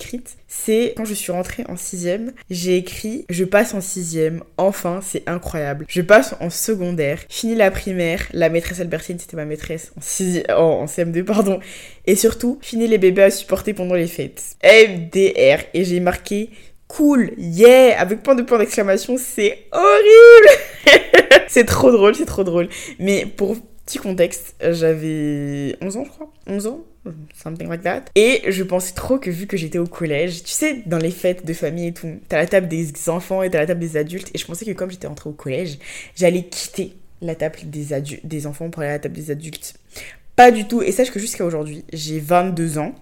c'est quand je suis rentrée en sixième, j'ai écrit je passe en sixième, enfin c'est incroyable. Je passe en secondaire, fini la primaire, la maîtresse Albertine c'était ma maîtresse en, sixième, en CM2 pardon, et surtout fini les bébés à supporter pendant les fêtes. MDR et j'ai marqué cool, yeah, avec point de point d'exclamation, c'est horrible C'est trop drôle, c'est trop drôle. Mais pour petit contexte, j'avais 11 ans, je crois. 11 ans something like that. Et je pensais trop que vu que j'étais au collège, tu sais, dans les fêtes de famille et tout, t'as la table des enfants et t'as la table des adultes. Et je pensais que comme j'étais rentrée au collège, j'allais quitter la table des, des enfants pour aller à la table des adultes. Pas du tout. Et sache que jusqu'à aujourd'hui, j'ai 22 ans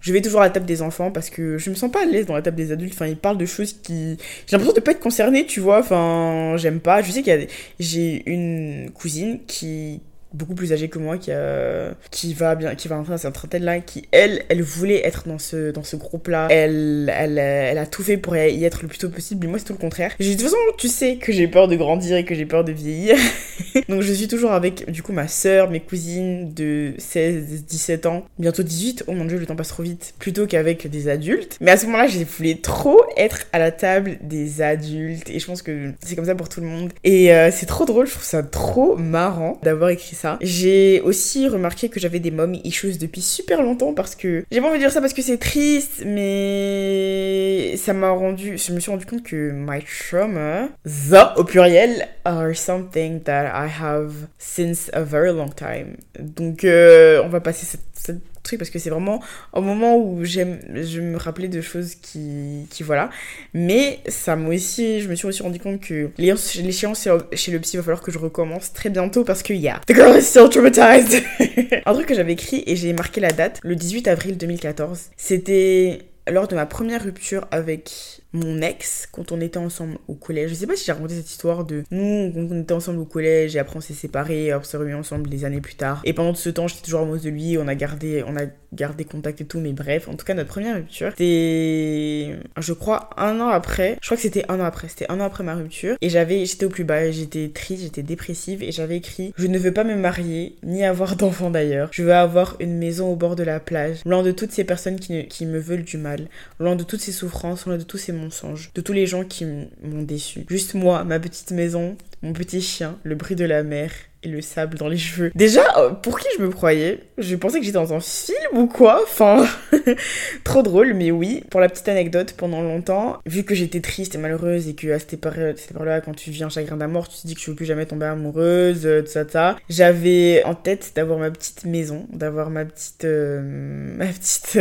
je vais toujours à la table des enfants parce que je me sens pas à l'aise dans la table des adultes. Enfin, ils parlent de choses qui. J'ai l'impression de pas être concernée, tu vois. Enfin, j'aime pas. Je sais qu'il y a. J'ai une cousine qui beaucoup plus âgée que moi qui, a, qui va bien qui va entrer dans cette trentaine là qui elle elle voulait être dans ce dans ce groupe là elle, elle elle a tout fait pour y être le plus tôt possible mais moi c'est tout le contraire. De toute façon tu sais que j'ai peur de grandir et que j'ai peur de vieillir. Donc je suis toujours avec du coup ma soeur mes cousines de 16 17 ans. Bientôt 18 oh mon dieu le temps passe trop vite plutôt qu'avec des adultes. Mais à ce moment là je voulais trop être à la table des adultes. Et je pense que c'est comme ça pour tout le monde. Et euh, c'est trop drôle je trouve ça trop marrant d'avoir écrit j'ai aussi remarqué que j'avais des mommy issues depuis super longtemps parce que j'ai pas envie de dire ça parce que c'est triste, mais ça m'a rendu, je me suis rendu compte que my trauma, the au pluriel, are something that I have since a very long time. Donc euh, on va passer cette, cette parce que c'est vraiment au moment où j'aime je me rappelais de choses qui qui voilà. Mais ça m'a aussi je me suis aussi rendu compte que l'échéance chez le psy va falloir que je recommence très bientôt parce que yeah the girl is still traumatized. Un truc que j'avais écrit et j'ai marqué la date le 18 avril 2014 c'était lors de ma première rupture avec mon ex quand on était ensemble au collège. Je sais pas si j'ai raconté cette histoire de nous, on était ensemble au collège et après on s'est séparés, on s'est remis ensemble des années plus tard. Et pendant tout ce temps, j'étais toujours amoureuse de lui, on a gardé, on a gardé contact et tout, mais bref, en tout cas, notre première rupture, c'était, je crois, un an après. Je crois que c'était un an après, c'était un an après ma rupture. Et j'avais, j'étais au plus bas, j'étais triste, j'étais dépressive et j'avais écrit Je ne veux pas me marier, ni avoir d'enfants d'ailleurs. Je veux avoir une maison au bord de la plage, loin de toutes ces personnes qui me veulent du mal, loin de toutes ces souffrances, loin de tous ces mensonges, de tous les gens qui m'ont déçu. Juste moi, ma petite maison, mon petit chien, le bruit de la mer et le sable dans les cheveux. Déjà, euh, pour qui je me croyais? Je pensais que j'étais dans un film ou quoi? Enfin, trop drôle, mais oui. Pour la petite anecdote, pendant longtemps, vu que j'étais triste et malheureuse et que à cette période-là, quand tu vis un chagrin d'amour, tu te dis que tu veux plus jamais tomber amoureuse, euh, tout ça, ça. J'avais en tête d'avoir ma petite maison, d'avoir ma petite, euh, ma petite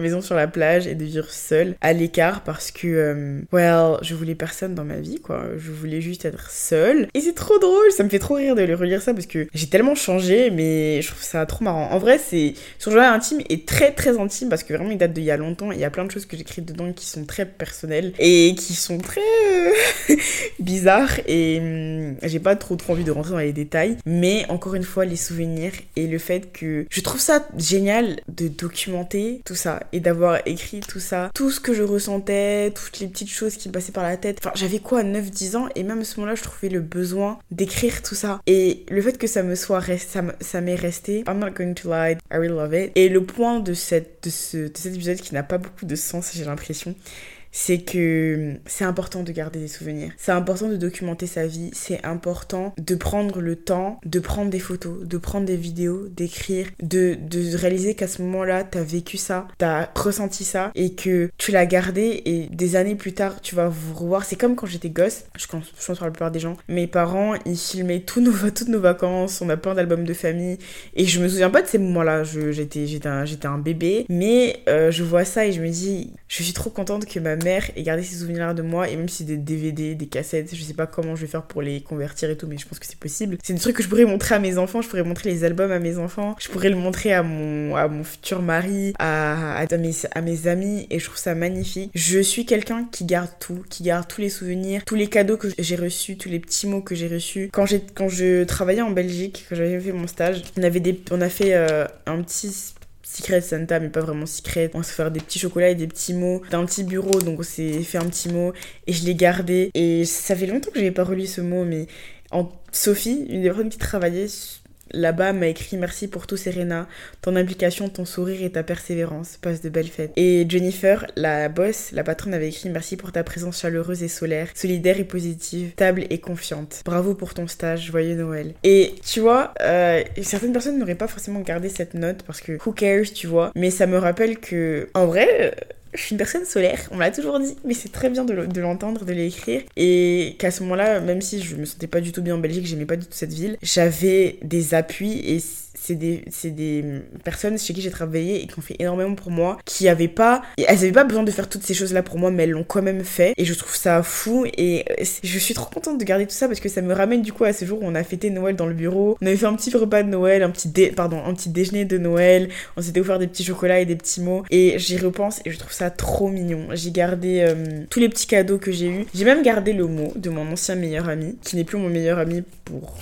maison sur la plage et de vivre seule, à l'écart, parce que, well, je voulais personne dans ma vie, quoi. Je voulais juste être seule. Et c'est trop drôle, ça me fait trop rire de le relire ça parce que j'ai tellement changé, mais je trouve ça trop marrant. En vrai, c'est son journal intime est très très intime parce que vraiment il date d'il y a longtemps. Il y a plein de choses que j'écris dedans qui sont très personnelles et qui sont très euh, bizarres et hum, j'ai pas trop trop envie de rentrer dans les détails. Mais encore une fois, les souvenirs et le fait que je trouve ça génial de documenter tout ça et d'avoir écrit tout ça, tout ce que je ressentais, toutes les petites choses qui me passaient par la tête. Enfin, j'avais quoi, 9-10 ans et même à ce moment-là, je trouvais le besoin d'écrire tout ça. Et le fait que ça me soit ça m'est resté, I'm not going to lie, I really love it. Et le point de, cette, de, ce, de cet épisode qui n'a pas beaucoup de sens, j'ai l'impression, c'est que c'est important de garder des souvenirs. C'est important de documenter sa vie. C'est important de prendre le temps de prendre des photos, de prendre des vidéos, d'écrire, de, de réaliser qu'à ce moment-là, t'as vécu ça, t'as ressenti ça et que tu l'as gardé et des années plus tard, tu vas vous revoir. C'est comme quand j'étais gosse, je pense, pour la plupart des gens, mes parents, ils filmaient tous nos, toutes nos vacances, on a plein d'albums de famille et je me souviens pas de ces moments-là. J'étais un, un bébé, mais euh, je vois ça et je me dis, je suis trop contente que ma mère ait gardé ces souvenirs de moi et même si des DVD, des cassettes, je sais pas comment je vais faire pour les convertir et tout, mais je pense que c'est possible. C'est des trucs que je pourrais montrer à mes enfants, je pourrais montrer les albums à mes enfants, je pourrais le montrer à mon, à mon futur mari, à, à, mes, à mes amis et je trouve ça magnifique. Je suis quelqu'un qui garde tout, qui garde tous les souvenirs, tous les cadeaux que j'ai reçus, tous les petits mots que j'ai reçus. Quand, quand je travaillais en Belgique, quand j'avais fait mon stage, on, avait des, on a fait euh, un petit Secret Santa, mais pas vraiment secret. On s'est faire des petits chocolats et des petits mots d'un petit bureau, donc on s'est fait un petit mot et je l'ai gardé. Et ça fait longtemps que j'avais pas relu ce mot, mais en Sophie, une des personnes qui travaillait là-bas m'a écrit merci pour tout Serena, ton implication, ton sourire et ta persévérance, passe de belles fêtes. Et Jennifer, la boss, la patronne avait écrit merci pour ta présence chaleureuse et solaire, solidaire et positive, stable et confiante. Bravo pour ton stage, joyeux Noël. Et tu vois, euh, certaines personnes n'auraient pas forcément gardé cette note parce que who cares, tu vois, mais ça me rappelle que en vrai je suis une personne solaire, on l'a toujours dit, mais c'est très bien de l'entendre, de l'écrire. Et qu'à ce moment-là, même si je me sentais pas du tout bien en Belgique, j'aimais pas du tout cette ville, j'avais des appuis et c'est des, personnes chez qui j'ai travaillé et qui ont fait énormément pour moi, qui avaient pas, elles avaient pas besoin de faire toutes ces choses-là pour moi, mais elles l'ont quand même fait. Et je trouve ça fou et je suis trop contente de garder tout ça parce que ça me ramène du coup à ce jour où on a fêté Noël dans le bureau. On avait fait un petit repas de Noël, un petit, déjeuner de Noël. On s'était offert des petits chocolats et des petits mots. Et j'y repense et je trouve ça trop mignon. J'ai gardé euh, tous les petits cadeaux que j'ai eu. J'ai même gardé le mot de mon ancien meilleur ami, qui n'est plus mon meilleur ami pour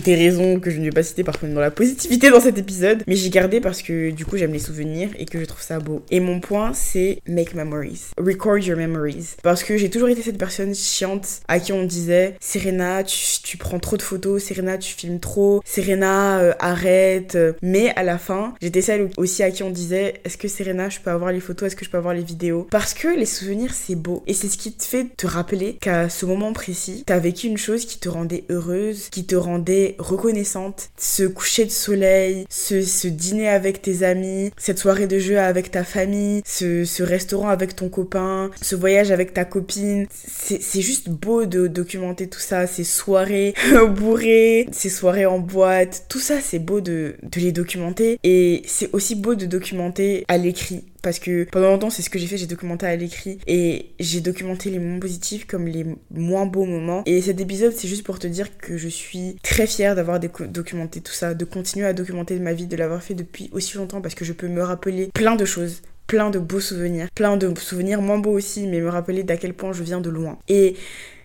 des raisons que je ne vais pas citer par contre dans la positivité dans cet épisode, mais j'ai gardé parce que du coup j'aime les souvenirs et que je trouve ça beau. Et mon point c'est make memories, record your memories, parce que j'ai toujours été cette personne chiante à qui on disait Serena tu, prends trop de photos, Serena tu filmes trop, Serena euh, arrête, mais à la fin j'étais celle aussi à qui on disait est-ce que Serena je peux avoir les photos, est-ce que je peux avoir les vidéos, parce que les souvenirs c'est beau. Et c'est ce qui te fait te rappeler qu'à ce moment précis t'as vécu une chose qui te rendait heureuse, qui te rendait reconnaissante. Ce coucher de soleil, ce, dîner avec tes amis, cette soirée de jeu avec ta famille, ce, restaurant avec ton copain, ce voyage avec ta copine. C'est juste beau de documenter tout ça, ces soirées bourrées, ces soirées en boîte. Tout ça, c'est beau de, de les documenter. Et c'est aussi beau de documenter à l'écrit parce que pendant longtemps c'est ce que j'ai fait, j'ai documenté à l'écrit et j'ai documenté les moments positifs comme les moins beaux moments et cet épisode c'est juste pour te dire que je suis très fière d'avoir documenté tout ça, de continuer à documenter ma vie, de l'avoir fait depuis aussi longtemps parce que je peux me rappeler plein de choses plein de beaux souvenirs, plein de souvenirs moins beaux aussi, mais me rappeler d'à quel point je viens de loin. Et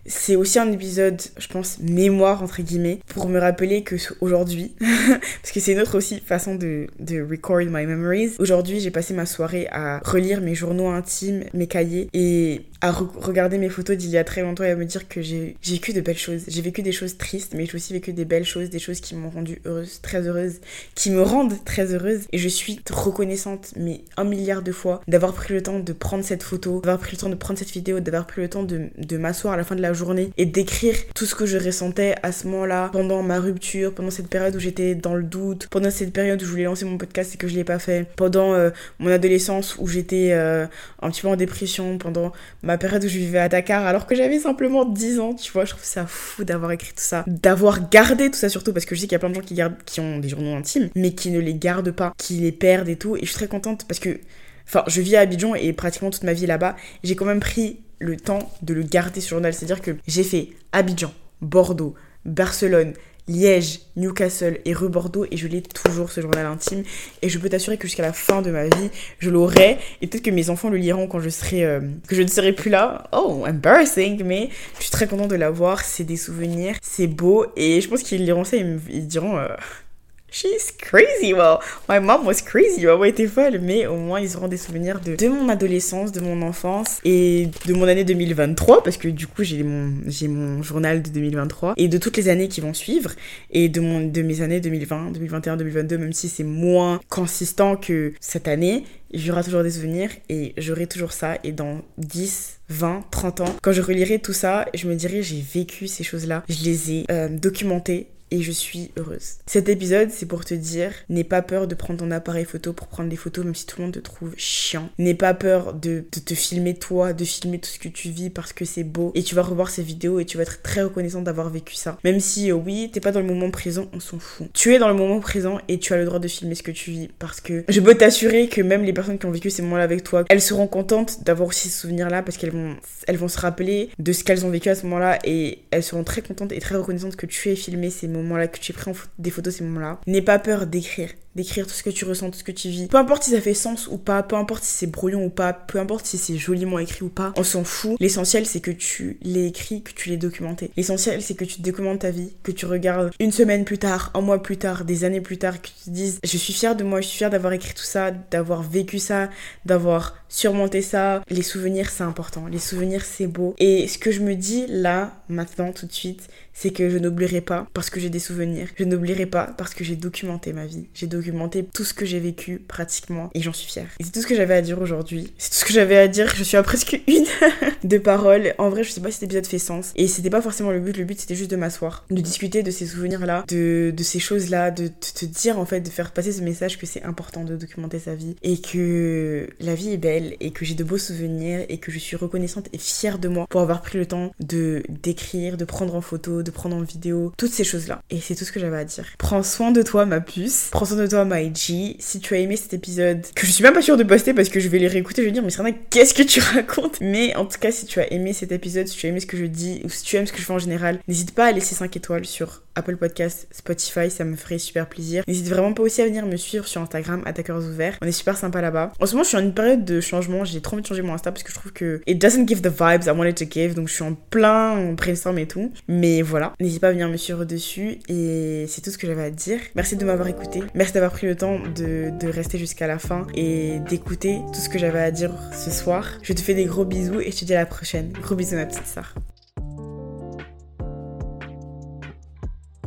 c'est aussi un épisode, je pense, mémoire entre guillemets, pour me rappeler que aujourd'hui, parce que c'est une autre aussi façon de, record my memories. Aujourd'hui, j'ai passé ma soirée à relire mes journaux intimes, mes cahiers, et à regarder mes photos d'il y a très longtemps et à me dire que j'ai vécu de belles choses. J'ai vécu des choses tristes, mais j'ai aussi vécu des belles choses, des choses qui m'ont rendue heureuse, très heureuse, qui me rendent très heureuse. Et je suis reconnaissante, mais un milliard de fois, d'avoir pris le temps de prendre cette photo, d'avoir pris le temps de prendre cette vidéo, d'avoir pris le temps de m'asseoir à la fin de la journée et d'écrire tout ce que je ressentais à ce moment-là, pendant ma rupture, pendant cette période où j'étais dans le doute, pendant cette période où je voulais lancer mon podcast et que je l'ai pas fait, pendant euh, mon adolescence où j'étais euh, un petit peu en dépression, pendant ma période où je vivais à Dakar alors que j'avais simplement 10 ans, tu vois, je trouve ça fou d'avoir écrit tout ça, d'avoir gardé tout ça surtout parce que je sais qu'il y a plein de gens qui gardent qui ont des journaux intimes mais qui ne les gardent pas, qui les perdent et tout et je suis très contente parce que enfin, je vis à Abidjan et pratiquement toute ma vie là-bas, j'ai quand même pris le temps de le garder ce journal, c'est-à-dire que j'ai fait Abidjan, Bordeaux, Barcelone, Liège, Newcastle et rue Bordeaux et je l'ai toujours ce journal intime. Et je peux t'assurer que jusqu'à la fin de ma vie je l'aurai. Et peut-être que mes enfants le liront quand je serai euh, ne serai plus là. Oh embarrassing mais je suis très contente de l'avoir. C'est des souvenirs c'est beau. Et je pense qu'ils liront ça et ils, diront euh, She's crazy. Well, my mom was crazy. Maman était folle, mais au moins ils auront des souvenirs de, de mon adolescence, de mon enfance et de mon année 2023 parce que du coup j'ai mon, mon journal de 2023 et de toutes les années qui vont suivre et de, mon, de mes années 2020, 2021, 2022, même si c'est moins consistant que cette année, j'aurai toujours des souvenirs et j'aurai toujours ça. Et dans 10, 20, 30 ans, quand je relirai tout ça, je me dirai j'ai vécu ces choses-là, je les ai euh, documentées et je suis heureuse. Cet épisode, c'est pour te dire, n'aie pas peur de prendre ton appareil photo pour prendre des photos, même si tout le monde te trouve chiant. N'aie pas peur de, te filmer toi, de filmer tout ce que tu vis parce que c'est beau. Et tu vas revoir ces vidéos et tu vas être très reconnaissant d'avoir vécu ça. Même si, euh, oui, t'es pas dans le moment présent, on s'en fout. Tu es dans le moment présent et tu as le droit de filmer ce que tu vis parce que je peux t'assurer que même les personnes qui ont vécu ces moments-là avec toi, elles seront contentes d'avoir aussi ce souvenir-là parce qu'elles vont, elles vont se rappeler de ce qu'elles ont vécu à ce moment-là et elles seront très contentes et très reconnaissantes que tu aies filmé ces moments moments-là, que tu aies pris des photos ces moments-là. N'aie pas peur d'écrire d'écrire tout ce que tu ressens, tout ce que tu vis. Peu importe si ça fait sens ou pas, peu importe si c'est brouillon ou pas, peu importe si c'est joliment écrit ou pas, on s'en fout. L'essentiel c'est que tu l'aies écrit, que tu l'aies documenté. L'essentiel c'est que tu documentes ta vie, que tu regardes une semaine plus tard, un mois plus tard, des années plus tard, que tu te dises je suis fière de moi, je suis fière d'avoir écrit tout ça, d'avoir vécu ça, d'avoir surmonté ça. Les souvenirs c'est important, les souvenirs c'est beau. Et ce que je me dis là, maintenant, tout de suite, c'est que je n'oublierai pas parce que j'ai des souvenirs. Je n'oublierai pas parce que j'ai documenté ma vie. Documenter tout ce que j'ai vécu pratiquement et j'en suis fière. Et c'est tout ce que j'avais à dire aujourd'hui. C'est tout ce que j'avais à dire. Je suis à presque une de paroles. En vrai, je sais pas si cet épisode fait sens. Et c'était pas forcément le but. Le but, c'était juste de m'asseoir, de discuter de ces souvenirs-là, de, de ces choses-là, de te dire en fait, de faire passer ce message que c'est important de documenter sa vie et que la vie est belle et que j'ai de beaux souvenirs et que je suis reconnaissante et fière de moi pour avoir pris le temps de d'écrire, de prendre en photo, de prendre en vidéo, toutes ces choses-là. Et c'est tout ce que j'avais à dire. Prends soin de toi, ma puce. Prends soin de ma IG. Si tu as aimé cet épisode, que je suis même pas sûre de poster parce que je vais les réécouter, je vais dire, mais Serena, qu'est-ce que tu racontes? Mais en tout cas, si tu as aimé cet épisode, si tu as aimé ce que je dis, ou si tu aimes ce que je fais en général, n'hésite pas à laisser 5 étoiles sur Apple Podcast, Spotify, ça me ferait super plaisir. N'hésite vraiment pas aussi à venir me suivre sur Instagram, Attaqueurs Ouverts. On est super sympa là-bas. En ce moment, je suis en une période de changement. J'ai trop envie de changer mon Insta parce que je trouve que it doesn't give the vibes I wanted to give. Donc, je suis en plein brainstorm et tout. Mais voilà, n'hésite pas à venir me suivre dessus. Et c'est tout ce que j'avais à dire. Merci de m'avoir écouté. Merci d'avoir pris le temps de, de rester jusqu'à la fin et d'écouter tout ce que j'avais à dire ce soir. Je te fais des gros bisous et je te dis à la prochaine. Gros bisous, ma petite sœur.